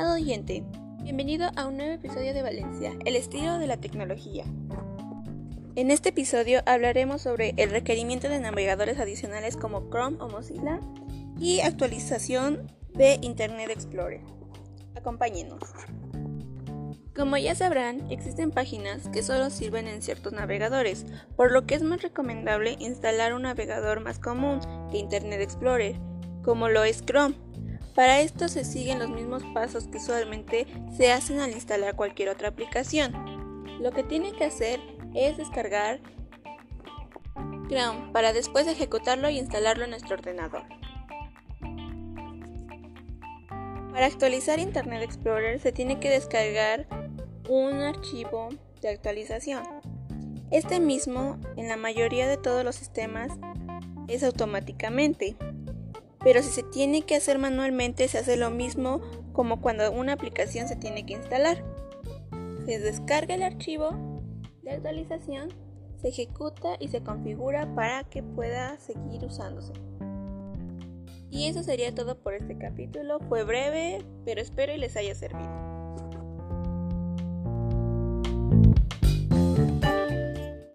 Estimado oyente, bienvenido a un nuevo episodio de Valencia, el estilo de la tecnología. En este episodio hablaremos sobre el requerimiento de navegadores adicionales como Chrome o Mozilla y actualización de Internet Explorer. Acompáñenos. Como ya sabrán, existen páginas que solo sirven en ciertos navegadores, por lo que es más recomendable instalar un navegador más común que Internet Explorer, como lo es Chrome. Para esto se siguen los mismos pasos que usualmente se hacen al instalar cualquier otra aplicación. Lo que tiene que hacer es descargar Chrome para después ejecutarlo y instalarlo en nuestro ordenador. Para actualizar Internet Explorer se tiene que descargar un archivo de actualización. Este mismo en la mayoría de todos los sistemas es automáticamente, pero si se tiene que hacer manualmente se hace lo mismo como cuando una aplicación se tiene que instalar. Se descarga el archivo de actualización, se ejecuta y se configura para que pueda seguir usándose. Y eso sería todo por este capítulo. Fue breve, pero espero y les haya servido.